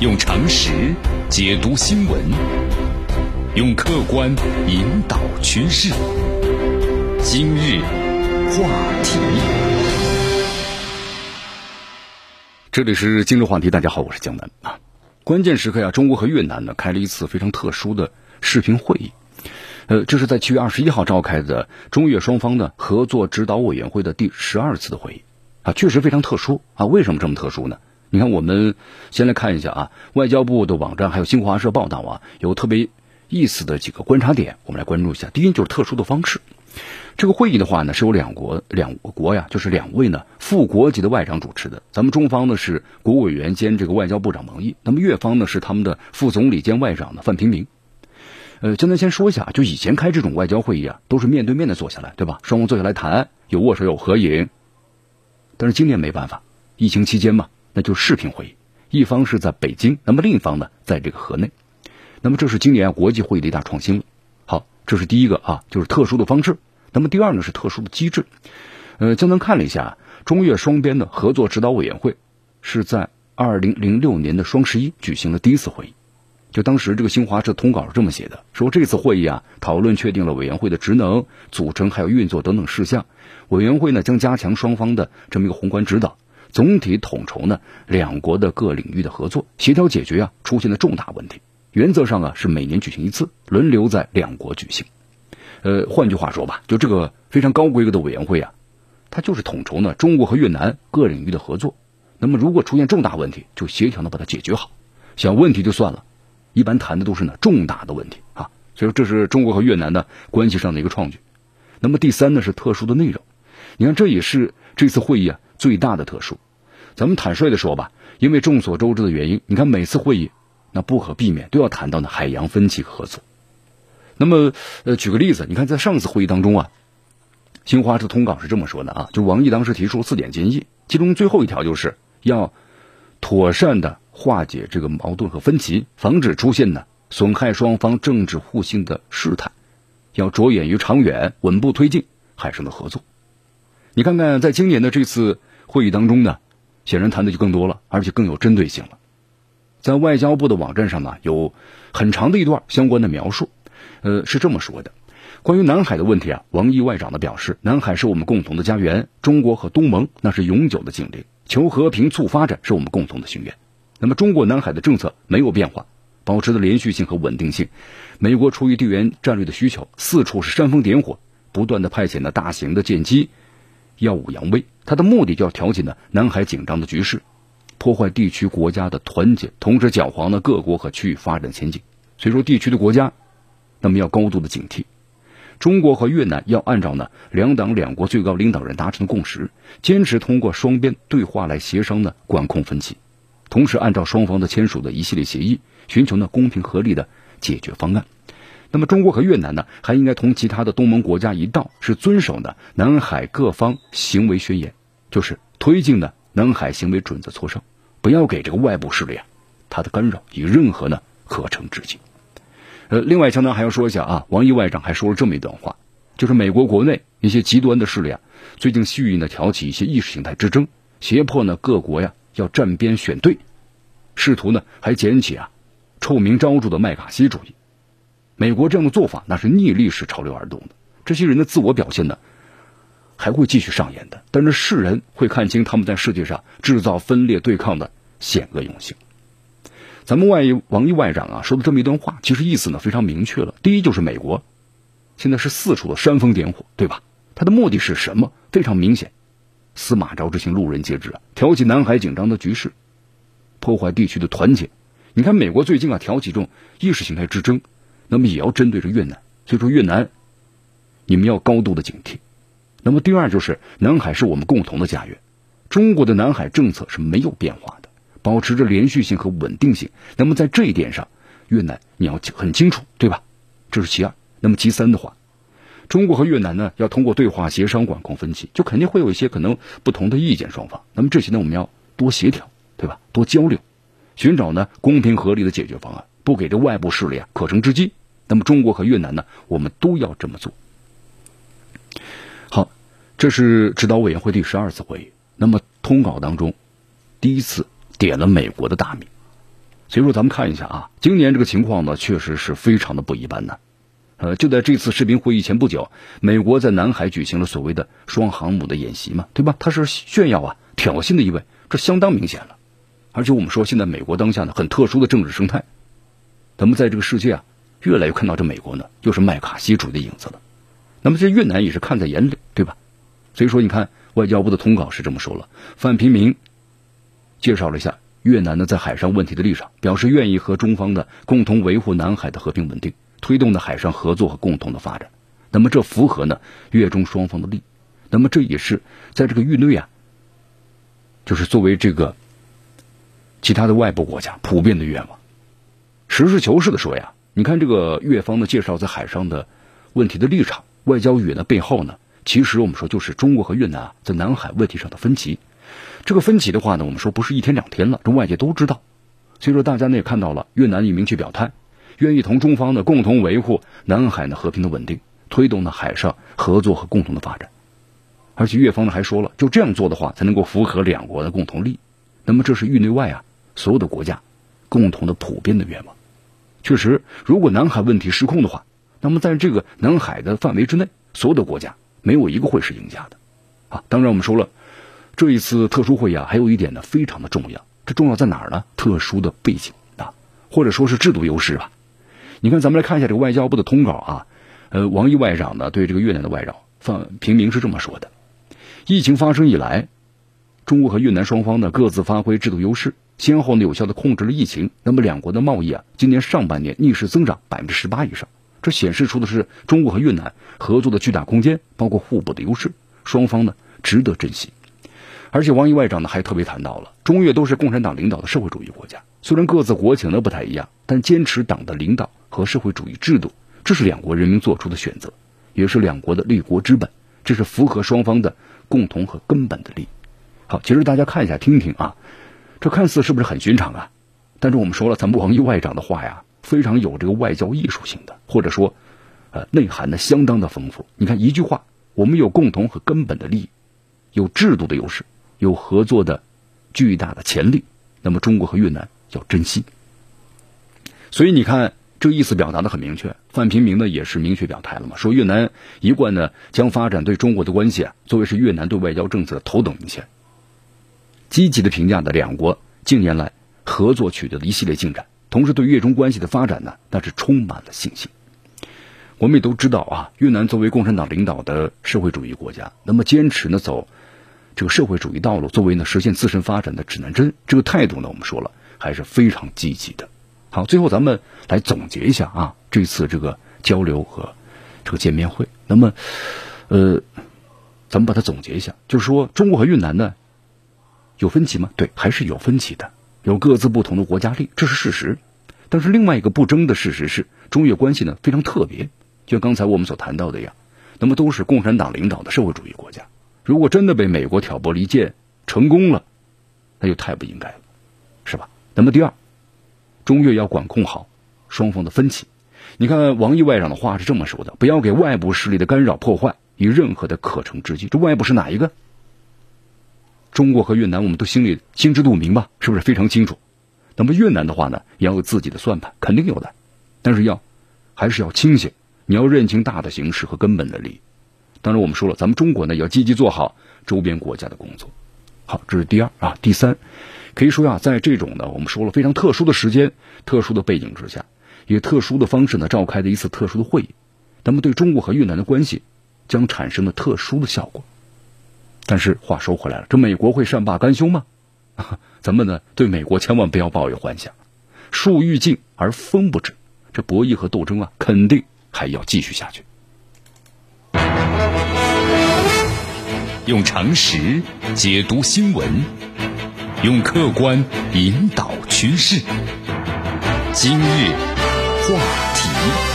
用常识解读新闻，用客观引导趋势。今日话题，这里是今日话题。大家好，我是江南啊。关键时刻呀，中国和越南呢开了一次非常特殊的视频会议。呃，这是在七月二十一号召开的中越双方的合作指导委员会的第十二次的会议啊，确实非常特殊啊。为什么这么特殊呢？你看，我们先来看一下啊，外交部的网站还有新华社报道啊，有特别意思的几个观察点，我们来关注一下。第一就是特殊的方式，这个会议的话呢，是由两国两国呀，就是两位呢副国级的外长主持的。咱们中方呢是国务委员兼这个外交部长王毅，那么越方呢是他们的副总理兼外长呢范平明。呃，现在先说一下，就以前开这种外交会议啊，都是面对面的坐下来，对吧？双方坐下来谈，有握手有合影。但是今年没办法，疫情期间嘛。那就是视频会议，一方是在北京，那么另一方呢，在这个河内，那么这是今年国际会议的一大创新了。好，这是第一个啊，就是特殊的方式。那么第二呢是特殊的机制。呃，江南看了一下，中越双边的合作指导委员会是在二零零六年的双十一举行了第一次会议。就当时这个新华社通稿是这么写的，说这次会议啊，讨论确定了委员会的职能、组成还有运作等等事项。委员会呢将加强双方的这么一个宏观指导。总体统筹呢两国的各领域的合作，协调解决啊出现的重大问题。原则上啊是每年举行一次，轮流在两国举行。呃，换句话说吧，就这个非常高规格的委员会啊，它就是统筹呢中国和越南各领域的合作。那么如果出现重大问题，就协调的把它解决好。小问题就算了，一般谈的都是呢重大的问题啊。所以说这是中国和越南的关系上的一个创举。那么第三呢是特殊的内容，你看这也是这次会议啊最大的特殊。咱们坦率的说吧，因为众所周知的原因，你看每次会议，那不可避免都要谈到呢海洋分歧合作。那么，呃，举个例子，你看在上次会议当中啊，新华社通稿是这么说的啊，就王毅当时提出四点建议，其中最后一条就是要妥善的化解这个矛盾和分歧，防止出现呢损害双方政治互信的事态，要着眼于长远，稳步推进海上的合作。你看看，在今年的这次会议当中呢。显然谈的就更多了，而且更有针对性了。在外交部的网站上呢，有很长的一段相关的描述，呃，是这么说的：关于南海的问题啊，王毅外长呢表示，南海是我们共同的家园，中国和东盟那是永久的紧邻，求和平促发展是我们共同的心愿。那么，中国南海的政策没有变化，保持的连续性和稳定性。美国出于地缘战略的需求，四处是煽风点火，不断的派遣的大型的舰机。耀武扬威，他的目的就要挑起呢南海紧张的局势，破坏地区国家的团结，同时搅黄了各国和区域发展前景。所以说，地区的国家，那么要高度的警惕。中国和越南要按照呢两党两国最高领导人达成的共识，坚持通过双边对话来协商呢管控分歧，同时按照双方的签署的一系列协议，寻求呢公平合理的解决方案。那么中国和越南呢，还应该同其他的东盟国家一道，是遵守呢南海各方行为宣言，就是推进呢南海行为准则磋商，不要给这个外部势力啊他的干扰以任何呢可乘之机。呃，另外，江南还要说一下啊，王毅外长还说了这么一段话，就是美国国内一些极端的势力啊，最近蓄意呢挑起一些意识形态之争，胁迫呢各国呀要站边选队，试图呢还捡起啊臭名昭著的麦卡锡主义。美国这样的做法，那是逆历史潮流而动的。这些人的自我表现呢，还会继续上演的。但是世人会看清他们在世界上制造分裂对抗的险恶用心。咱们外王毅外长啊说的这么一段话，其实意思呢非常明确了。第一就是美国现在是四处的煽风点火，对吧？他的目的是什么？非常明显，司马昭之心，路人皆知啊，挑起南海紧张的局势，破坏地区的团结。你看美国最近啊挑起这种意识形态之争。那么也要针对着越南，所以说越南，你们要高度的警惕。那么第二就是南海是我们共同的家园，中国的南海政策是没有变化的，保持着连续性和稳定性。那么在这一点上，越南你要很清楚，对吧？这是其二。那么其三的话，中国和越南呢要通过对话协商管控分歧，就肯定会有一些可能不同的意见双方。那么这些呢我们要多协调，对吧？多交流，寻找呢公平合理的解决方案。不给这外部势力啊可乘之机，那么中国和越南呢，我们都要这么做。好，这是指导委员会第十二次会议。那么通稿当中，第一次点了美国的大名。所以说，咱们看一下啊，今年这个情况呢，确实是非常的不一般呢。呃，就在这次视频会议前不久，美国在南海举行了所谓的双航母的演习嘛，对吧？它是炫耀啊、挑衅的意味，这相当明显了。而且我们说，现在美国当下呢，很特殊的政治生态，咱们在这个世界啊，越来越看到这美国呢，又是麦卡锡主义的影子了。那么这越南也是看在眼里，对吧？所以说，你看外交部的通稿是这么说了，范平明介绍了一下越南呢在海上问题的立场，表示愿意和中方的共同维护南海的和平稳定。推动的海上合作和共同的发展，那么这符合呢越中双方的利，那么这也是在这个域内啊，就是作为这个其他的外部国家普遍的愿望。实事求是的说呀，你看这个越方的介绍在海上的问题的立场，外交语言的背后呢，其实我们说就是中国和越南在南海问题上的分歧。这个分歧的话呢，我们说不是一天两天了，这外界都知道。所以说大家呢也看到了，越南已明确表态。愿意同中方呢共同维护南海的和平的稳定，推动呢海上合作和共同的发展。而且越方呢还说了，就这样做的话，才能够符合两国的共同利益。那么这是域内外啊所有的国家共同的普遍的愿望。确实，如果南海问题失控的话，那么在这个南海的范围之内，所有的国家没有一个会是赢家的。啊，当然我们说了，这一次特殊会议啊，还有一点呢非常的重要。这重要在哪儿呢？特殊的背景啊，或者说是制度优势吧。你看，咱们来看一下这个外交部的通稿啊，呃，王毅外长呢对这个越南的外长范平明是这么说的：疫情发生以来，中国和越南双方呢各自发挥制度优势，先后呢有效的控制了疫情。那么两国的贸易啊，今年上半年逆势增长百分之十八以上，这显示出的是中国和越南合作的巨大空间，包括互补的优势，双方呢值得珍惜。而且王毅外长呢还特别谈到了，中越都是共产党领导的社会主义国家，虽然各自国情呢不太一样，但坚持党的领导。和社会主义制度，这是两国人民做出的选择，也是两国的立国之本，这是符合双方的共同和根本的利益。好，其实大家看一下，听听啊，这看似是不是很寻常啊？但是我们说了，咱们王毅外长的话呀，非常有这个外交艺术性的，或者说，呃，内涵呢相当的丰富。你看一句话，我们有共同和根本的利益，有制度的优势，有合作的巨大的潜力，那么中国和越南要珍惜。所以你看。这个意思表达的很明确，范平明呢也是明确表态了嘛，说越南一贯呢将发展对中国的关系啊作为是越南对外交政策的头等优先，积极的评价的两国近年来合作取得的一系列进展，同时对越中关系的发展呢那是充满了信心。我们也都知道啊，越南作为共产党领导的社会主义国家，那么坚持呢走这个社会主义道路，作为呢实现自身发展的指南针，这个态度呢我们说了还是非常积极的。好，最后咱们来总结一下啊，这次这个交流和这个见面会。那么，呃，咱们把它总结一下，就是说，中国和越南呢有分歧吗？对，还是有分歧的，有各自不同的国家利，这是事实。但是另外一个不争的事实是，中越关系呢非常特别，就像刚才我们所谈到的呀，那么都是共产党领导的社会主义国家。如果真的被美国挑拨离间成功了，那就太不应该了，是吧？那么第二。中越要管控好双方的分歧。你看王毅外长的话是这么说的：不要给外部势力的干扰破坏以任何的可乘之机。这外部是哪一个？中国和越南，我们都心里心知肚明吧？是不是非常清楚？那么越南的话呢，也要有自己的算盘，肯定有的。但是要还是要清醒，你要认清大的形势和根本的利益。当然，我们说了，咱们中国呢也，要积极做好周边国家的工作。好，这是第二啊，第三。可以说呀，在这种呢，我们说了非常特殊的时间、特殊的背景之下，以特殊的方式呢召开的一次特殊的会议，那么对中国和越南的关系将产生了特殊的效果。但是话说回来了，这美国会善罢甘休吗？咱们呢对美国千万不要抱有幻想，树欲静而风不止，这博弈和斗争啊，肯定还要继续下去。用常识解读新闻。用客观引导趋势。今日话题。